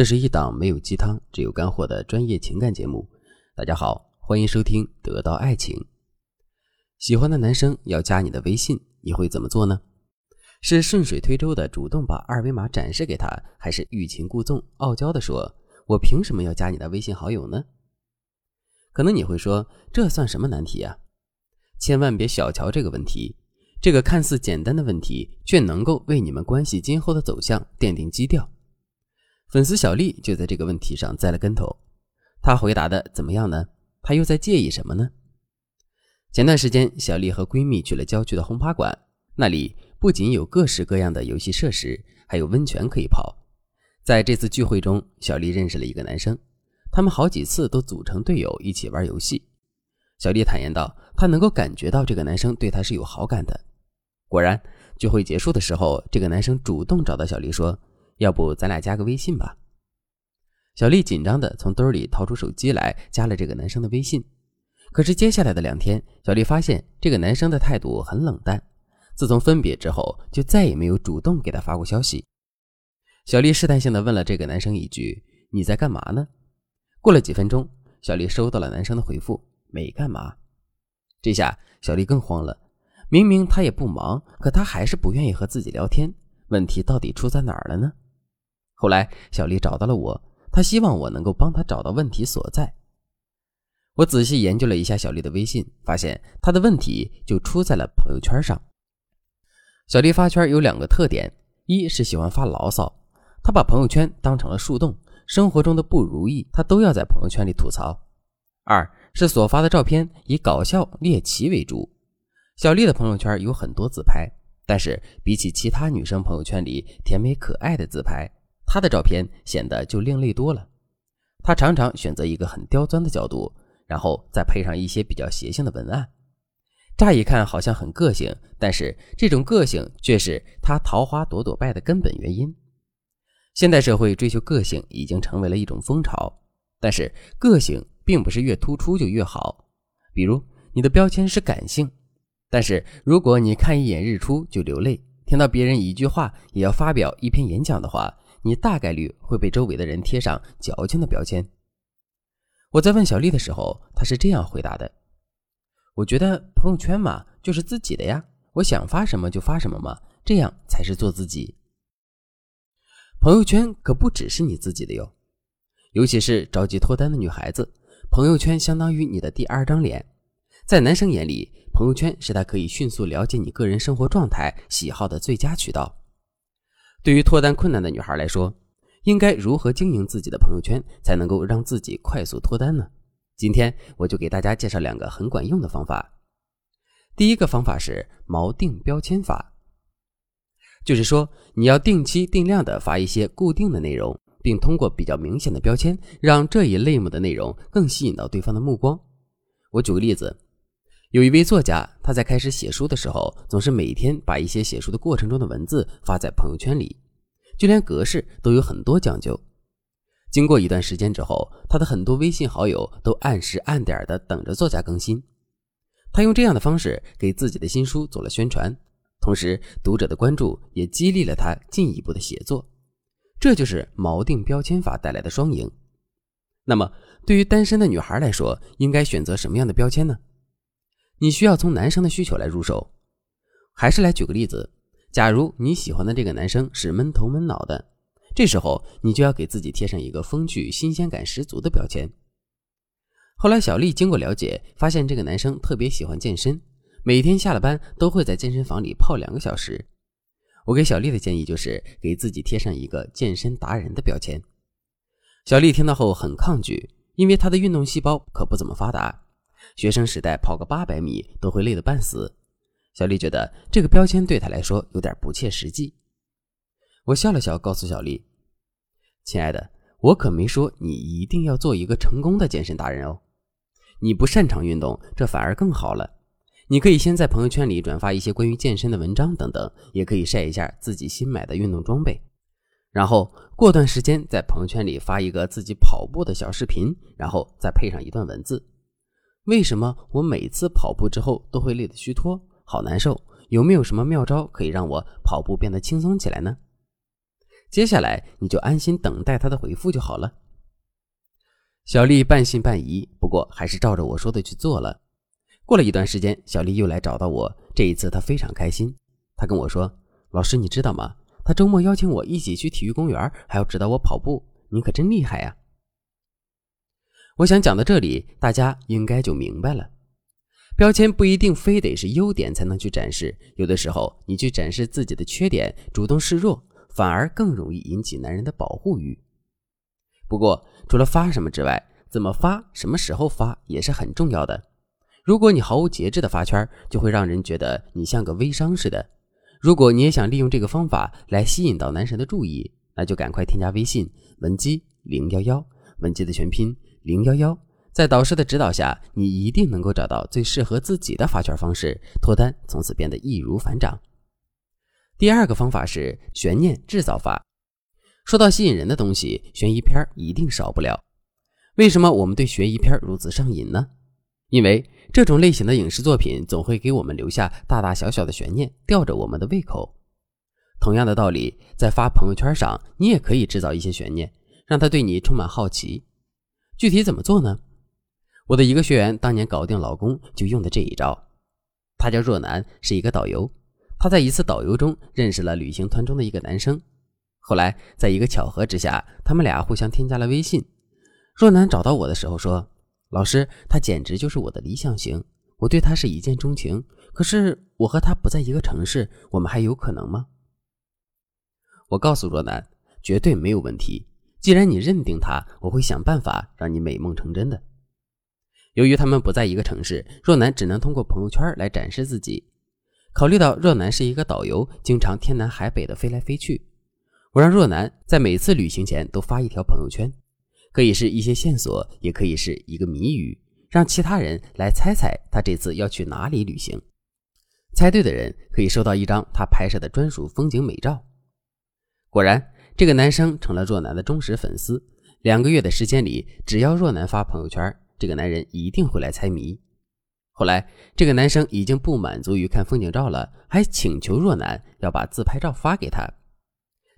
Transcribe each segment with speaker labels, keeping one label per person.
Speaker 1: 这是一档没有鸡汤、只有干货的专业情感节目。大家好，欢迎收听《得到爱情》。喜欢的男生要加你的微信，你会怎么做呢？是顺水推舟的主动把二维码展示给他，还是欲擒故纵、傲娇的说：“我凭什么要加你的微信好友呢？”可能你会说，这算什么难题啊？千万别小瞧这个问题，这个看似简单的问题，却能够为你们关系今后的走向奠定基调。粉丝小丽就在这个问题上栽了跟头，她回答的怎么样呢？她又在介意什么呢？前段时间，小丽和闺蜜去了郊区的轰趴馆，那里不仅有各式各样的游戏设施，还有温泉可以泡。在这次聚会中，小丽认识了一个男生。他们好几次都组成队友一起玩游戏。小丽坦言道：“她能够感觉到这个男生对她是有好感的。”果然，聚会结束的时候，这个男生主动找到小丽说：“要不咱俩加个微信吧？”小丽紧张地从兜里掏出手机来，加了这个男生的微信。可是接下来的两天，小丽发现这个男生的态度很冷淡。自从分别之后，就再也没有主动给她发过消息。小丽试探性地问了这个男生一句：“你在干嘛呢？”过了几分钟，小丽收到了男生的回复：“没干嘛。”这下小丽更慌了。明明他也不忙，可他还是不愿意和自己聊天。问题到底出在哪儿了呢？后来小丽找到了我，她希望我能够帮她找到问题所在。我仔细研究了一下小丽的微信，发现她的问题就出在了朋友圈上。小丽发圈有两个特点：一是喜欢发牢骚，她把朋友圈当成了树洞。生活中的不如意，她都要在朋友圈里吐槽。二是所发的照片以搞笑猎奇为主。小丽的朋友圈有很多自拍，但是比起其他女生朋友圈里甜美可爱的自拍，他的照片显得就另类多了。他常常选择一个很刁钻的角度，然后再配上一些比较邪性的文案。乍一看好像很个性，但是这种个性却是他桃花朵朵败的根本原因。现代社会追求个性已经成为了一种风潮，但是个性并不是越突出就越好。比如你的标签是感性，但是如果你看一眼日出就流泪，听到别人一句话也要发表一篇演讲的话，你大概率会被周围的人贴上矫情的标签。我在问小丽的时候，她是这样回答的：“我觉得朋友圈嘛，就是自己的呀，我想发什么就发什么嘛，这样才是做自己。”朋友圈可不只是你自己的哟，尤其是着急脱单的女孩子，朋友圈相当于你的第二张脸。在男生眼里，朋友圈是他可以迅速了解你个人生活状态、喜好的最佳渠道。对于脱单困难的女孩来说，应该如何经营自己的朋友圈，才能够让自己快速脱单呢？今天我就给大家介绍两个很管用的方法。第一个方法是锚定标签法。就是说，你要定期定量的发一些固定的内容，并通过比较明显的标签，让这一类目的内容更吸引到对方的目光。我举个例子，有一位作家，他在开始写书的时候，总是每天把一些写书的过程中的文字发在朋友圈里，就连格式都有很多讲究。经过一段时间之后，他的很多微信好友都按时按点的等着作家更新。他用这样的方式给自己的新书做了宣传。同时，读者的关注也激励了他进一步的写作，这就是锚定标签法带来的双赢。那么，对于单身的女孩来说，应该选择什么样的标签呢？你需要从男生的需求来入手。还是来举个例子，假如你喜欢的这个男生是闷头闷脑的，这时候你就要给自己贴上一个风趣、新鲜感十足的标签。后来，小丽经过了解，发现这个男生特别喜欢健身。每天下了班都会在健身房里泡两个小时。我给小丽的建议就是给自己贴上一个健身达人的标签。小丽听到后很抗拒，因为她的运动细胞可不怎么发达，学生时代跑个八百米都会累得半死。小丽觉得这个标签对她来说有点不切实际。我笑了笑，告诉小丽：“亲爱的，我可没说你一定要做一个成功的健身达人哦。你不擅长运动，这反而更好了。”你可以先在朋友圈里转发一些关于健身的文章等等，也可以晒一下自己新买的运动装备，然后过段时间在朋友圈里发一个自己跑步的小视频，然后再配上一段文字。为什么我每次跑步之后都会累得虚脱，好难受？有没有什么妙招可以让我跑步变得轻松起来呢？接下来你就安心等待他的回复就好了。小丽半信半疑，不过还是照着我说的去做了。过了一段时间，小丽又来找到我，这一次她非常开心。她跟我说：“老师，你知道吗？他周末邀请我一起去体育公园，还要指导我跑步。你可真厉害呀！”我想讲到这里，大家应该就明白了。标签不一定非得是优点才能去展示，有的时候你去展示自己的缺点，主动示弱，反而更容易引起男人的保护欲。不过，除了发什么之外，怎么发、什么时候发也是很重要的。如果你毫无节制的发圈，就会让人觉得你像个微商似的。如果你也想利用这个方法来吸引到男神的注意，那就赶快添加微信文姬零幺幺，文姬的全拼。零幺幺，在导师的指导下，你一定能够找到最适合自己的发圈方式，脱单从此变得易如反掌。第二个方法是悬念制造法。说到吸引人的东西，悬疑片一定少不了。为什么我们对悬疑片如此上瘾呢？因为这种类型的影视作品总会给我们留下大大小小的悬念，吊着我们的胃口。同样的道理，在发朋友圈上，你也可以制造一些悬念，让他对你充满好奇。具体怎么做呢？我的一个学员当年搞定老公就用的这一招。他叫若男，是一个导游。他在一次导游中认识了旅行团中的一个男生。后来在一个巧合之下，他们俩互相添加了微信。若男找到我的时候说：“老师，他简直就是我的理想型，我对他是一见钟情。可是我和他不在一个城市，我们还有可能吗？”我告诉若男，绝对没有问题。既然你认定他，我会想办法让你美梦成真的。由于他们不在一个城市，若男只能通过朋友圈来展示自己。考虑到若男是一个导游，经常天南海北的飞来飞去，我让若男在每次旅行前都发一条朋友圈，可以是一些线索，也可以是一个谜语，让其他人来猜猜他这次要去哪里旅行。猜对的人可以收到一张他拍摄的专属风景美照。果然。这个男生成了若男的忠实粉丝。两个月的时间里，只要若男发朋友圈，这个男人一定会来猜谜。后来，这个男生已经不满足于看风景照了，还请求若男要把自拍照发给他。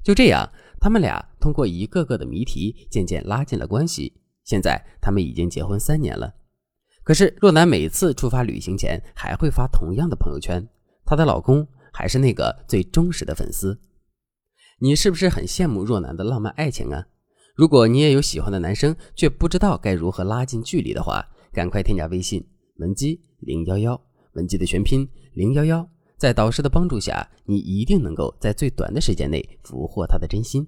Speaker 1: 就这样，他们俩通过一个个的谜题，渐渐拉近了关系。现在，他们已经结婚三年了。可是，若男每次出发旅行前，还会发同样的朋友圈。她的老公还是那个最忠实的粉丝。你是不是很羡慕若男的浪漫爱情啊？如果你也有喜欢的男生，却不知道该如何拉近距离的话，赶快添加微信文姬零幺幺，文姬的全拼零幺幺，在导师的帮助下，你一定能够在最短的时间内俘获他的真心。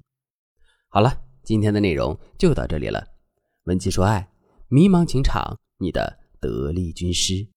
Speaker 1: 好了，今天的内容就到这里了。文姬说爱，迷茫情场，你的得力军师。